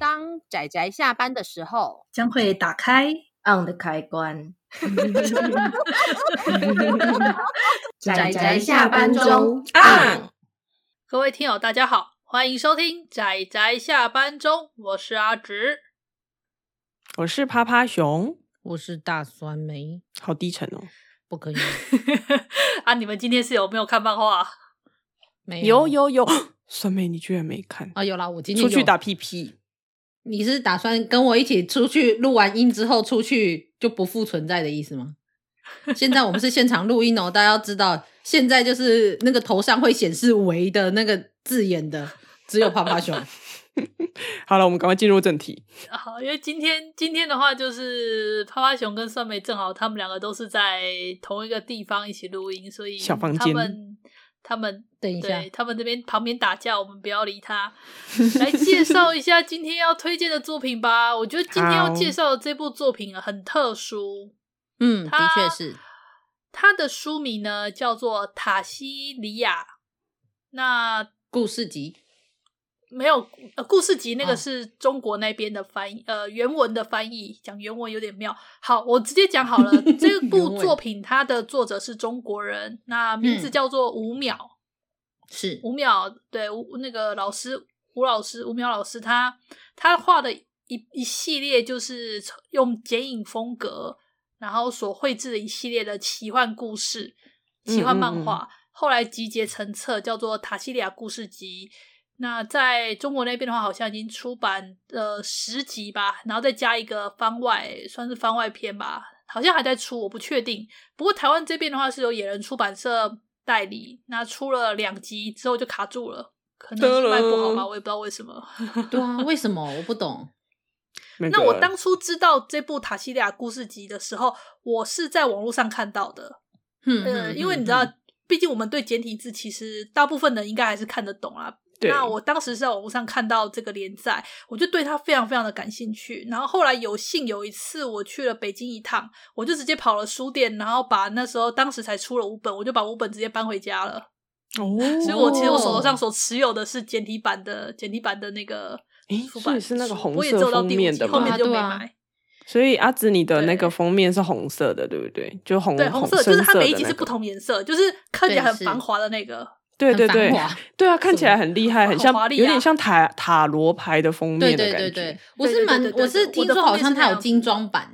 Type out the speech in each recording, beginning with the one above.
当仔仔下班的时候，将会打开 on 的开关。仔仔下班中啊！各位听友，大家好，欢迎收听仔仔下班中，我是阿直，我是趴趴熊，我是大酸梅，好低沉哦，不可以 啊！你们今天是有没有看漫画？没有，有有有，酸梅你居然没看啊？有啦，我今天出去打屁屁。你是打算跟我一起出去录完音之后出去就不复存在的意思吗？现在我们是现场录音哦，大家要知道，现在就是那个头上会显示“维”的那个字眼的，只有趴趴熊。好了，我们赶快进入正题。好，因为今天今天的话，就是趴趴熊跟酸梅正好他们两个都是在同一个地方一起录音，所以小房间。他们等一下，他们那边旁边打架，我们不要理他。来介绍一下今天要推荐的作品吧。我觉得今天要介绍的这部作品很特殊。嗯，的确是。它的书名呢叫做《塔西里亚》，那故事集。没有，呃，故事集那个是中国那边的翻译，哦、呃，原文的翻译，讲原文有点妙。好，我直接讲好了，这 部作品它的作者是中国人，那名字叫做吴淼，是。吴淼，对，吴那个老师吴老师吴淼老师，他他画的一一系列就是用剪影风格，然后所绘制的一系列的奇幻故事、奇幻漫画，嗯嗯嗯。后来集结成册，叫做《塔西利亚故事集》。那在中国那边的话，好像已经出版了十集吧，然后再加一个番外，算是番外篇吧，好像还在出，我不确定。不过台湾这边的话是由野人出版社代理，那出了两集之后就卡住了，可能是卖不好吧，我也不知道为什么。对啊，为什么我不懂？那我当初知道这部塔西利亚故事集的时候，我是在网络上看到的。嗯，呃，因为你知道，毕竟我们对简体字其实大部分人应该还是看得懂啊。那我当时是在网络上看到这个连载，我就对他非常非常的感兴趣。然后后来有幸有一次我去了北京一趟，我就直接跑了书店，然后把那时候当时才出了五本，我就把五本直接搬回家了。哦，所以我其实我手头上所持有的是简体版的，简体版的那个出版，是那个红色封面的，后面就没买。所以阿紫，你的那个封面是红色的，对不对？就红，对，红色，就是它每一集是不同颜色，就是看起来很繁华的那个。对对对，对啊，看起来很厉害，很像，有点像塔塔罗牌的封面的感觉。对对对，我是蛮，我是听说好像它有精装版，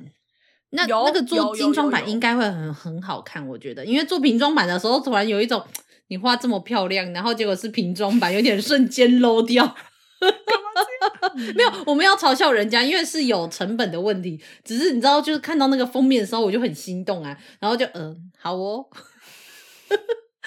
那那个做精装版应该会很很好看，我觉得，因为做瓶装版的时候，突然有一种你画这么漂亮，然后结果是瓶装版，有点瞬间 low 掉。没有，我们要嘲笑人家，因为是有成本的问题。只是你知道，就是看到那个封面的时候，我就很心动啊，然后就嗯，好哦。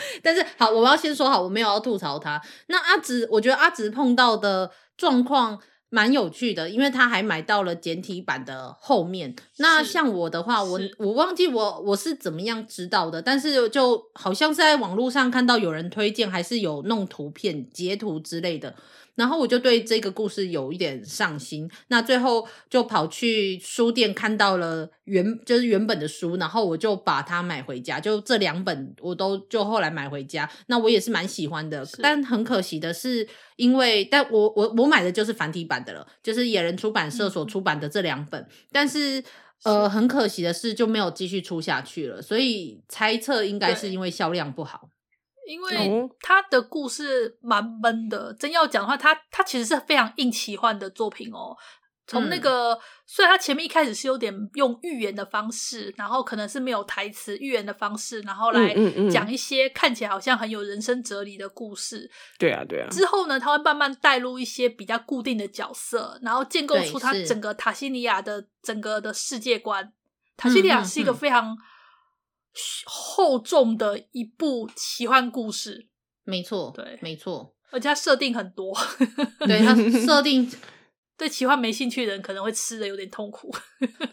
但是好，我要先说好，我没有要吐槽他。那阿直，我觉得阿直碰到的状况蛮有趣的，因为他还买到了简体版的后面。那像我的话，我我忘记我我是怎么样知道的，但是就好像是在网络上看到有人推荐，还是有弄图片截图之类的。然后我就对这个故事有一点上心，那最后就跑去书店看到了原就是原本的书，然后我就把它买回家，就这两本我都就后来买回家。那我也是蛮喜欢的，但很可惜的是，因为但我我我买的就是繁体版的了，就是野人出版社所出版的这两本，嗯、但是呃很可惜的是就没有继续出下去了，所以猜测应该是因为销量不好。因为他的故事蛮闷的，真要讲的话，他他其实是非常硬奇幻的作品哦。从那个，嗯、虽然他前面一开始是有点用寓言的方式，然后可能是没有台词寓言的方式，然后来讲一些看起来好像很有人生哲理的故事。对啊，对啊。之后呢，他会慢慢带入一些比较固定的角色，然后建构出他整个塔西尼亚的整个的世界观。塔西尼亚是一个非常。厚重的一部奇幻故事，没错，对，没错，而且它设定很多，对，它设定 对奇幻没兴趣的人可能会吃的有点痛苦。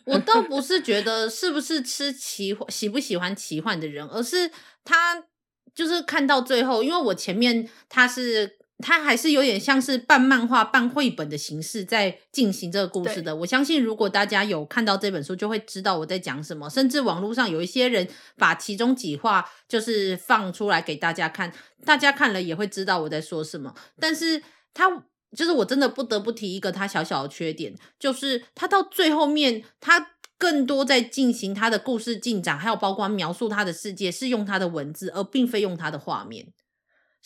我倒不是觉得是不是吃奇幻喜不喜欢奇幻的人，而是他就是看到最后，因为我前面他是。它还是有点像是半漫画、半绘本的形式在进行这个故事的。我相信，如果大家有看到这本书，就会知道我在讲什么。甚至网络上有一些人把其中几话就是放出来给大家看，大家看了也会知道我在说什么。但是它就是我真的不得不提一个它小小的缺点，就是它到最后面，它更多在进行他的故事进展，还有包括描述他的世界，是用他的文字，而并非用他的画面。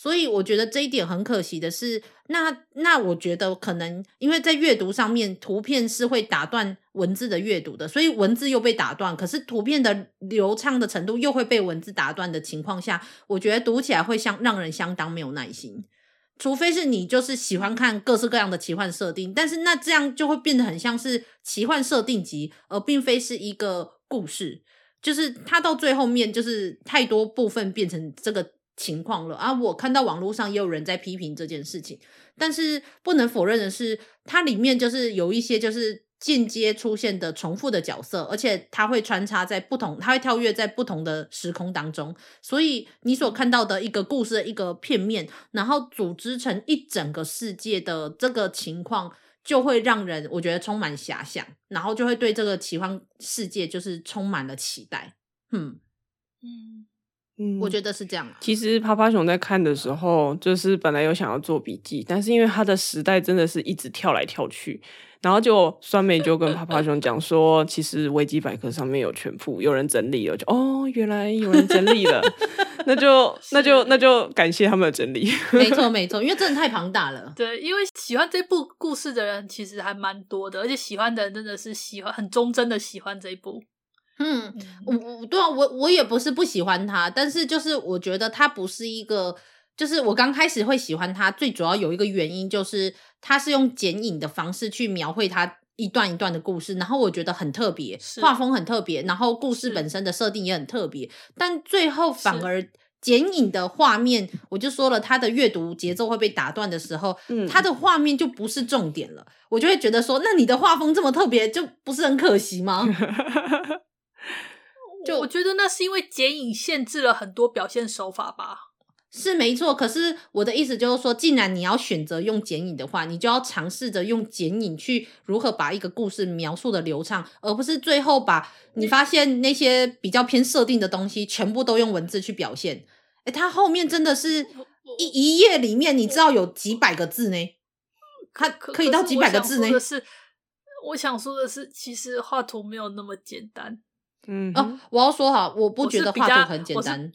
所以我觉得这一点很可惜的是，那那我觉得可能因为在阅读上面，图片是会打断文字的阅读的，所以文字又被打断，可是图片的流畅的程度又会被文字打断的情况下，我觉得读起来会相让人相当没有耐心。除非是你就是喜欢看各式各样的奇幻设定，但是那这样就会变得很像是奇幻设定集，而并非是一个故事。就是它到最后面就是太多部分变成这个。情况了啊！我看到网络上也有人在批评这件事情，但是不能否认的是，它里面就是有一些就是间接出现的重复的角色，而且它会穿插在不同，它会跳跃在不同的时空当中，所以你所看到的一个故事的一个片面，然后组织成一整个世界的这个情况，就会让人我觉得充满遐想，然后就会对这个奇幻世界就是充满了期待。嗯嗯。嗯，我觉得是这样。其实趴趴熊在看的时候，就是本来有想要做笔记，但是因为他的时代真的是一直跳来跳去，然后就酸梅就跟 趴趴熊讲说，其实维基百科上面有全部有人整理了，就哦，原来有人整理了，那就那就那就感谢他们的整理。没错没错，因为真的太庞大了。对，因为喜欢这部故事的人其实还蛮多的，而且喜欢的人真的是喜欢很忠贞的喜欢这一部。嗯，我我对啊，我我也不是不喜欢他，但是就是我觉得他不是一个，就是我刚开始会喜欢他，最主要有一个原因就是他是用剪影的方式去描绘他一段一段的故事，然后我觉得很特别，画风很特别，然后故事本身的设定也很特别，但最后反而剪影的画面，我就说了，他的阅读节奏会被打断的时候，嗯，他的画面就不是重点了，我就会觉得说，那你的画风这么特别，就不是很可惜吗？就我觉得那是因为剪影限制了很多表现手法吧，是没错。可是我的意思就是说，既然你要选择用剪影的话，你就要尝试着用剪影去如何把一个故事描述的流畅，而不是最后把你发现那些比较偏设定的东西全部都用文字去表现。诶，它后面真的是一一页里面，你知道有几百个字呢？它可以到几百个字呢？可是，我想说的是，其实画图没有那么简单。嗯哦，我要说哈，我不觉得画图很简单。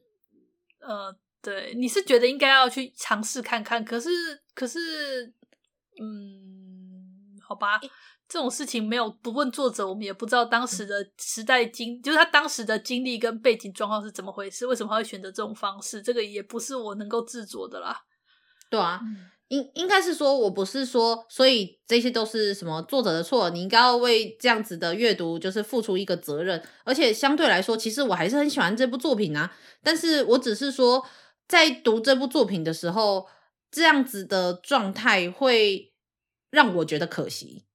呃，对，你是觉得应该要去尝试看看，可是可是，嗯，好吧，这种事情没有不问作者，我们也不知道当时的时代经，就是他当时的经历跟背景状况是怎么回事，为什么他会选择这种方式，这个也不是我能够制作的啦。对啊。嗯应应该是说，我不是说，所以这些都是什么作者的错，你应该要为这样子的阅读就是付出一个责任。而且相对来说，其实我还是很喜欢这部作品啊。但是我只是说，在读这部作品的时候，这样子的状态会让我觉得可惜。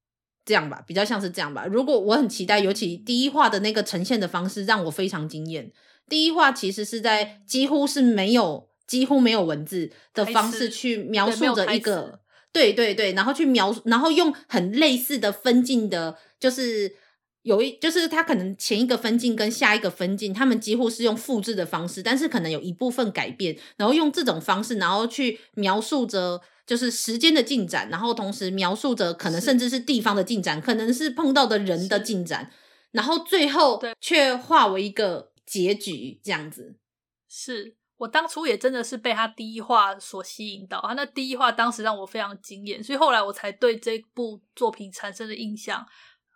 这样吧，比较像是这样吧。如果我很期待，尤其第一话的那个呈现的方式让我非常惊艳。第一话其实是在几乎是没有。几乎没有文字的方式去描述着一个，对对对，然后去描，然后用很类似的分镜的，就是有一，就是他可能前一个分镜跟下一个分镜，他们几乎是用复制的方式，但是可能有一部分改变，然后用这种方式，然后去描述着就是时间的进展，然后同时描述着可能甚至是地方的进展，可能是碰到的人的进展，然后最后却化为一个结局，这样子。是。我当初也真的是被他第一话所吸引到，他那第一话当时让我非常惊艳，所以后来我才对这部作品产生了印象。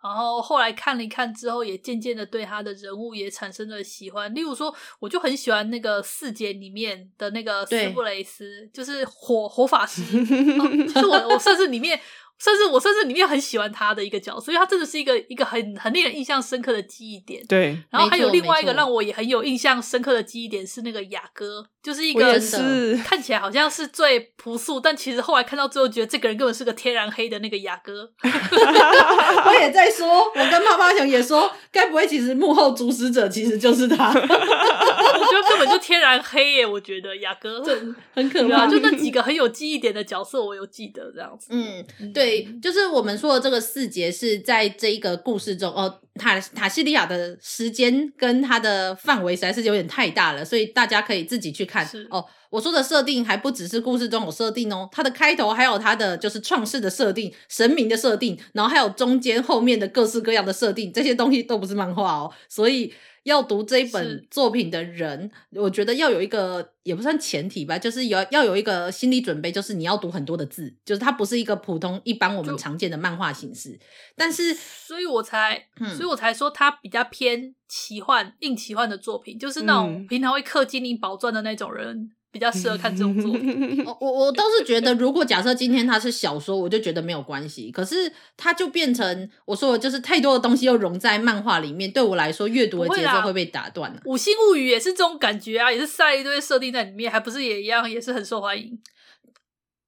然后后来看了一看之后，也渐渐的对他的人物也产生了喜欢。例如说，我就很喜欢那个四姐里面的那个斯布雷斯，就是火火法师，哦，就是我我甚至里面。甚至我甚至里面很喜欢他的一个角色，所以他真的是一个一个很很令人印象深刻的记忆点。对，然后还有另外一个让我也很有印象深刻的记忆点是那个雅哥，就是一个是 看起来好像是最朴素，但其实后来看到最后觉得这个人根本是个天然黑的那个雅哥。我也在说，我跟泡泡熊也说，该不会其实幕后主使者其实就是他？我觉得根本就天然黑耶！我觉得雅哥很可怕，就那几个很有记忆点的角色，我有记得这样子。嗯，对。就是我们说的这个四杰是在这一个故事中哦，塔塔西利亚的时间跟它的范围实在是有点太大了，所以大家可以自己去看哦。我说的设定还不只是故事中有设定哦，它的开头还有它的就是创世的设定、神明的设定，然后还有中间后面的各式各样的设定，这些东西都不是漫画哦，所以。要读这一本作品的人，我觉得要有一个也不算前提吧，就是有要有一个心理准备，就是你要读很多的字，就是它不是一个普通一般我们常见的漫画形式。但是，所以我才，嗯、所以我才说它比较偏奇幻、硬奇幻的作品，就是那种平常会氪金灵宝钻的那种人。比较适合看这种作品。我我倒是觉得，如果假设今天它是小说，我就觉得没有关系。可是它就变成我说的，就是太多的东西又融在漫画里面，对我来说，阅读的节奏会被打断了。五星物语也是这种感觉啊，也是塞一堆设定在里面，还不是也一样，也是很受欢迎。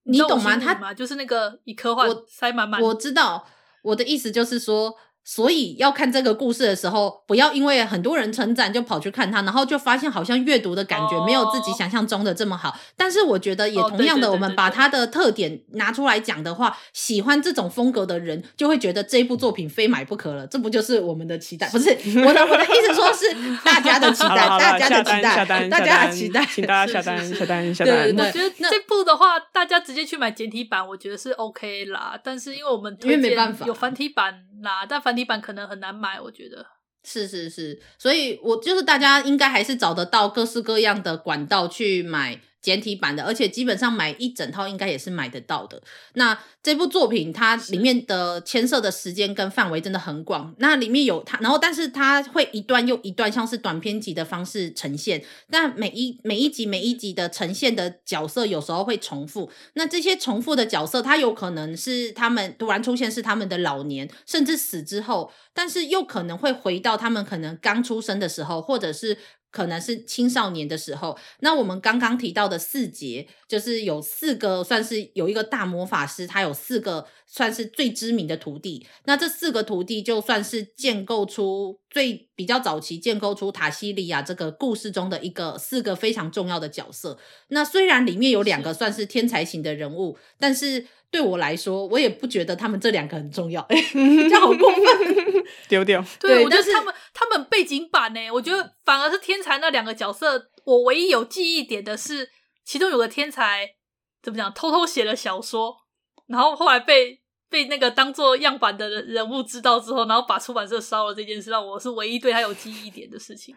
你懂吗？它就是那个以科幻塞满满。我知道，我的意思就是说。所以要看这个故事的时候，不要因为很多人称赞就跑去看它，然后就发现好像阅读的感觉没有自己想象中的这么好。但是我觉得也同样的，我们把它的特点拿出来讲的话，喜欢这种风格的人就会觉得这部作品非买不可了。这不就是我们的期待？不是我的我的意思说是 大家的期待，大家的期待，大家的期待，请大家下单下单下单。我觉得这部的话，大家直接去买简体版，我觉得是 OK 啦。但是因为我们因为没办法有繁体版。那但繁体版可能很难买，我觉得是是是，所以我就是大家应该还是找得到各式各样的管道去买。简体版的，而且基本上买一整套应该也是买得到的。那这部作品它里面的牵涉的时间跟范围真的很广。那里面有它，然后但是它会一段又一段，像是短篇集的方式呈现。但每一每一集每一集的呈现的角色有时候会重复。那这些重复的角色，它有可能是他们突然出现，是他们的老年，甚至死之后，但是又可能会回到他们可能刚出生的时候，或者是。可能是青少年的时候，那我们刚刚提到的四节，就是有四个，算是有一个大魔法师，他有四个算是最知名的徒弟。那这四个徒弟就算是建构出最比较早期建构出塔西利亚这个故事中的一个四个非常重要的角色。那虽然里面有两个算是天才型的人物，但是。对我来说，我也不觉得他们这两个很重要，哎，这样好过分，丢掉。对，对我觉得他们他们背景板呢，我觉得反而是天才那两个角色，我唯一有记忆点的是，其中有个天才怎么讲，偷偷写了小说，然后后来被被那个当做样板的人物知道之后，然后把出版社烧了这件事，让我是唯一对他有记忆点的事情。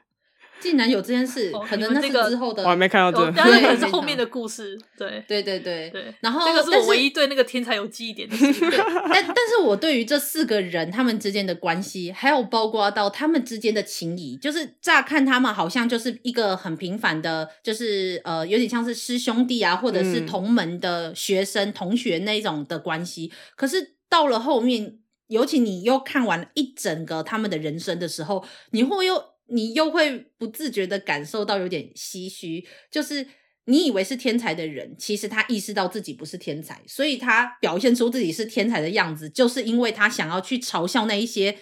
竟然有这件事，可能那是之后的，我还没看到这个，但是可能是后面的故事。对，对，对，对，对。然后，这个是我唯一对那个天才有记忆点的事。但，但是我对于这四个人他们之间的关系，还有包括到他们之间的情谊，就是乍看他们好像就是一个很平凡的，就是呃，有点像是师兄弟啊，或者是同门的学生、嗯、同学那一种的关系。可是到了后面，尤其你又看完一整个他们的人生的时候，你会又。你又会不自觉的感受到有点唏嘘，就是你以为是天才的人，其实他意识到自己不是天才，所以他表现出自己是天才的样子，就是因为他想要去嘲笑那一些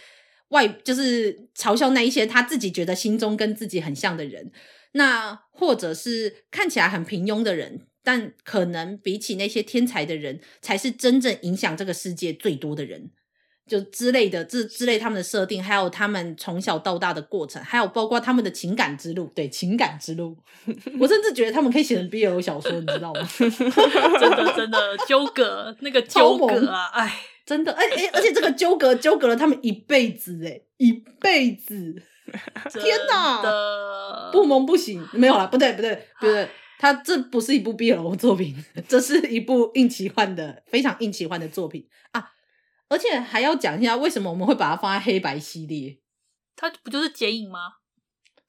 外，就是嘲笑那一些他自己觉得心中跟自己很像的人，那或者是看起来很平庸的人，但可能比起那些天才的人，才是真正影响这个世界最多的人。就之类的，之之类他们的设定，还有他们从小到大的过程，还有包括他们的情感之路。对，情感之路，我甚至觉得他们可以写成 BL 小说，你知道吗？真的，真的纠葛那个纠葛啊，哎，真的，哎哎，而且这个纠葛纠葛了他们一辈子，哎，一辈子，天哪，不萌不行，没有啦，不对，不对，不对，他这不是一部 BL 作品，这是一部硬奇幻的，非常硬奇幻的作品啊。而且还要讲一下，为什么我们会把它放在黑白系列？它不就是剪影吗？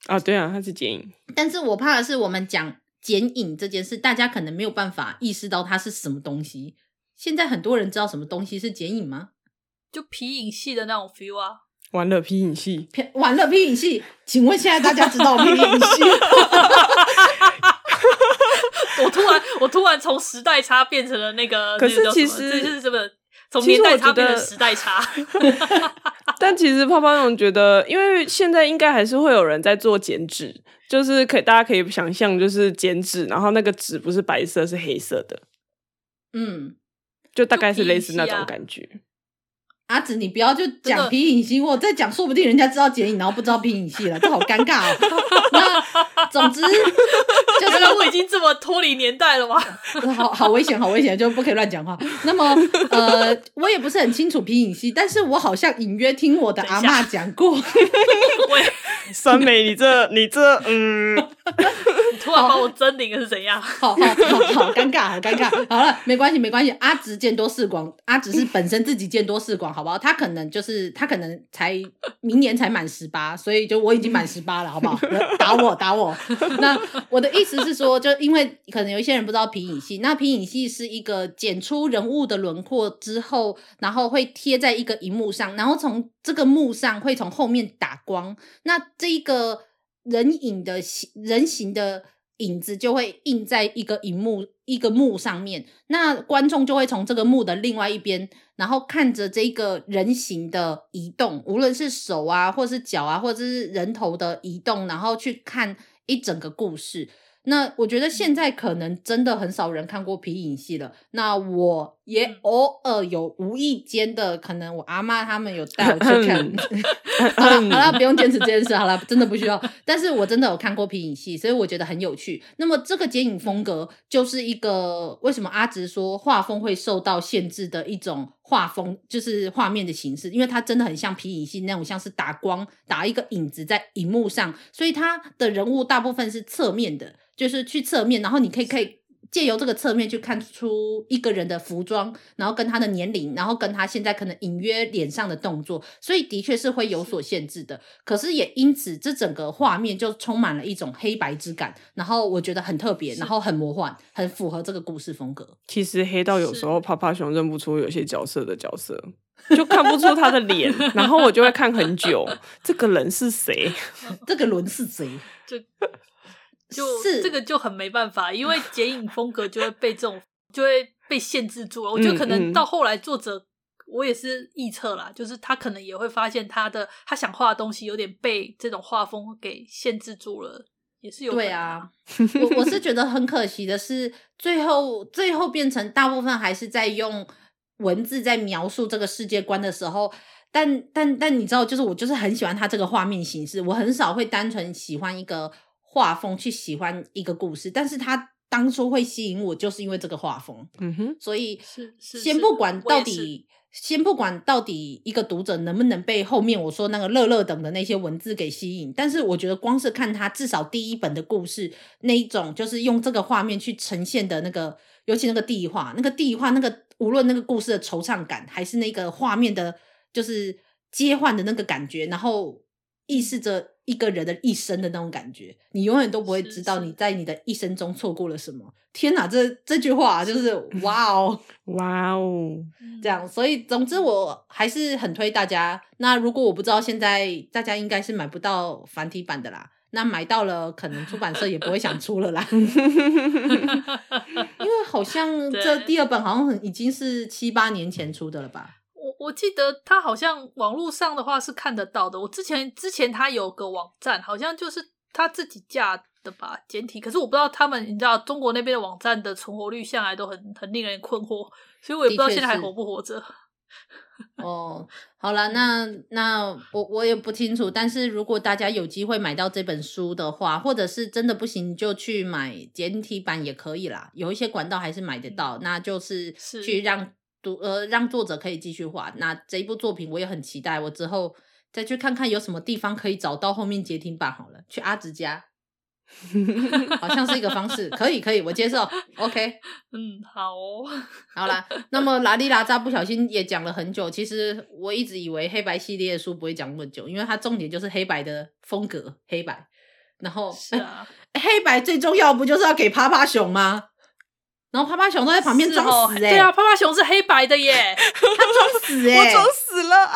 啊，对啊，它是剪影。但是我怕的是，我们讲剪影这件事，大家可能没有办法意识到它是什么东西。现在很多人知道什么东西是剪影吗？就皮影戏的那种 feel 啊！完了，皮影戏，完了，皮影戏。请问现在大家知道皮影戏？我突然，我突然从时代差变成了那个，可是其实这是什么？从年代差变成时代差 但其实泡泡龙觉得，因为现在应该还是会有人在做剪纸，就是可以大家可以想象，就是剪纸，然后那个纸不是白色，是黑色的，嗯，就大概是类似那种感觉。阿紫，你不要就讲皮影戏，我再讲，说不定人家知道剪影，然后不知道皮影戏了，这好尴尬哦。那 总之就是我已经这么脱离年代了吗？好好危险，好危险，就不可以乱讲话。那么呃，我也不是很清楚皮影戏，但是我好像隐约听我的阿嬷讲过。喂，酸梅，你这你这嗯，你突然把我狰獰了是怎样？好好好好尴尬，好尴尬。好了，没关系没关系。阿紫见多识广，阿紫是本身自己见多识广。好不好？他可能就是他可能才明年才满十八，所以就我已经满十八了，好不好？打我打我！那我的意思是说，就因为可能有一些人不知道皮影戏，那皮影戏是一个剪出人物的轮廓之后，然后会贴在一个荧幕上，然后从这个幕上会从后面打光，那这一个人影的形人形的影子就会印在一个荧幕一个幕上面，那观众就会从这个幕的另外一边。然后看着这个人形的移动，无论是手啊，或是脚啊，或者是人头的移动，然后去看一整个故事。那我觉得现在可能真的很少人看过皮影戏了。那我也偶尔有无意间的，可能我阿妈他们有带我去看。好了好了，不用坚持这件事。好了，真的不需要。但是我真的有看过皮影戏，所以我觉得很有趣。那么这个剪影风格就是一个为什么阿直说画风会受到限制的一种画风，就是画面的形式，因为它真的很像皮影戏那种，像是打光打一个影子在荧幕上，所以它的人物大部分是侧面的。就是去侧面，然后你可以可以借由这个侧面去看出一个人的服装，然后跟他的年龄，然后跟他现在可能隐约脸上的动作，所以的确是会有所限制的。可是也因此，这整个画面就充满了一种黑白之感，然后我觉得很特别，然后很魔幻，很符合这个故事风格。其实黑到有时候趴趴熊认不出有些角色的角色，就看不出他的脸，然后我就会看很久，这个人是谁？这个人是谁？就。就是这个就很没办法，因为 剪影风格就会被这种就会被限制住了。我觉得可能到后来作者，我也是臆测啦，就是他可能也会发现他的他想画的东西有点被这种画风给限制住了，也是有。对啊，我我是 觉得很可惜的是，最后最后变成大部分还是在用文字在描述这个世界观的时候，但但但你知道，就是我就是很喜欢他这个画面形式，我很少会单纯喜欢一个。画风去喜欢一个故事，但是他当初会吸引我，就是因为这个画风。嗯哼，所以先不管到底，先不管到底一个读者能不能被后面我说那个乐乐等的那些文字给吸引，但是我觉得光是看他至少第一本的故事那一种，就是用这个画面去呈现的那个，尤其那个地画，那个地画，那个无论那个故事的惆怅感，还是那个画面的，就是切换的那个感觉，然后意识着。一个人的一生的那种感觉，你永远都不会知道你在你的一生中错过了什么。天哪，这这句话就是哇哦，哇哦，这样。所以总之，我还是很推大家。那如果我不知道，现在大家应该是买不到繁体版的啦。那买到了，可能出版社也不会想出了啦。因为好像这第二本好像已经是七八年前出的了吧。我我记得他好像网络上的话是看得到的。我之前之前他有个网站，好像就是他自己架的吧，简体。可是我不知道他们，你知道中国那边的网站的存活率向来都很很令人困惑，所以我也不知道现在还活不活着。哦，好了，那那我我也不清楚。但是如果大家有机会买到这本书的话，或者是真的不行，就去买简体版也可以啦。有一些管道还是买得到，那就是去让。读呃，让作者可以继续画。那这一部作品我也很期待，我之后再去看看有什么地方可以找到后面截停版好了。去阿直家，好像是一个方式，可以可以，我接受。OK，嗯，好哦，好啦。那么拉里拉扎不小心也讲了很久。其实我一直以为黑白系列的书不会讲那么久，因为它重点就是黑白的风格，黑白。然后是啊，黑白最重要不就是要给趴趴熊吗？然后趴趴熊都在旁边装死对啊，趴趴熊是黑白的耶，他装死 哎、欸，我装死了啊！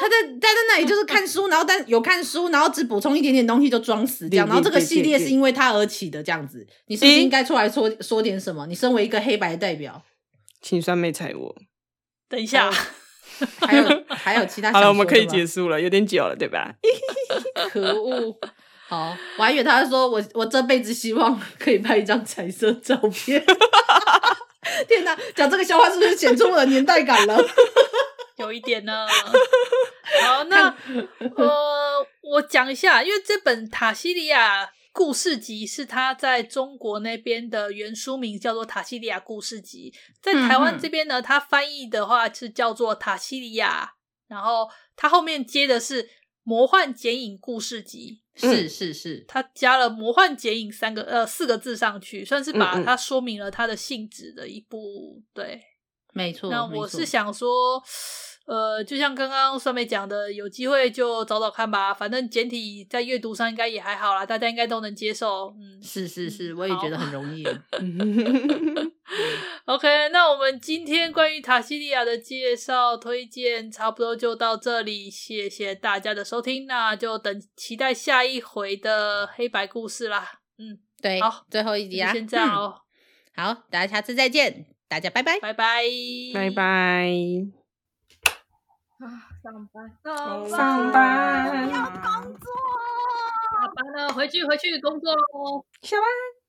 他在待在那里就是看书，然后但有看书，然后只补充一点点东西就装死这样。然后这个系列是因为他而起的这样子，你是不是应该出来说说点什么？你身为一个黑白的代表，请酸妹踩我。等一下，还有还有其他。好了，我们可以结束了，有点久了，对吧？可恶。好，我还以为他说我我这辈子希望可以拍一张彩色照片。天哪，讲这个笑话是不是显出我的年代感了？有一点呢。好，那 呃，我讲一下，因为这本塔西里亚故事集是他在中国那边的原书名叫做《塔西里亚故事集》，在台湾这边呢，他翻译的话是叫做《塔西里亚》，然后他后面接的是《魔幻剪影故事集》。是是是，他加了“魔幻剪影”三个呃四个字上去，算是把它说明了它的性质的一部。对，没错。那我是想说。呃，就像刚刚酸梅讲的，有机会就找找看吧。反正简体在阅读上应该也还好啦，大家应该都能接受。嗯，是是是，我也觉得很容易。OK，那我们今天关于塔西利亚的介绍推荐差不多就到这里，谢谢大家的收听。那就等期待下一回的黑白故事啦。嗯，对，好，最后一集啊，先这样哦。好，大家下次再见，大家拜拜，拜拜，拜拜。啊，上班，上班，上班要工作，下班了，回去，回去工作喽，下班。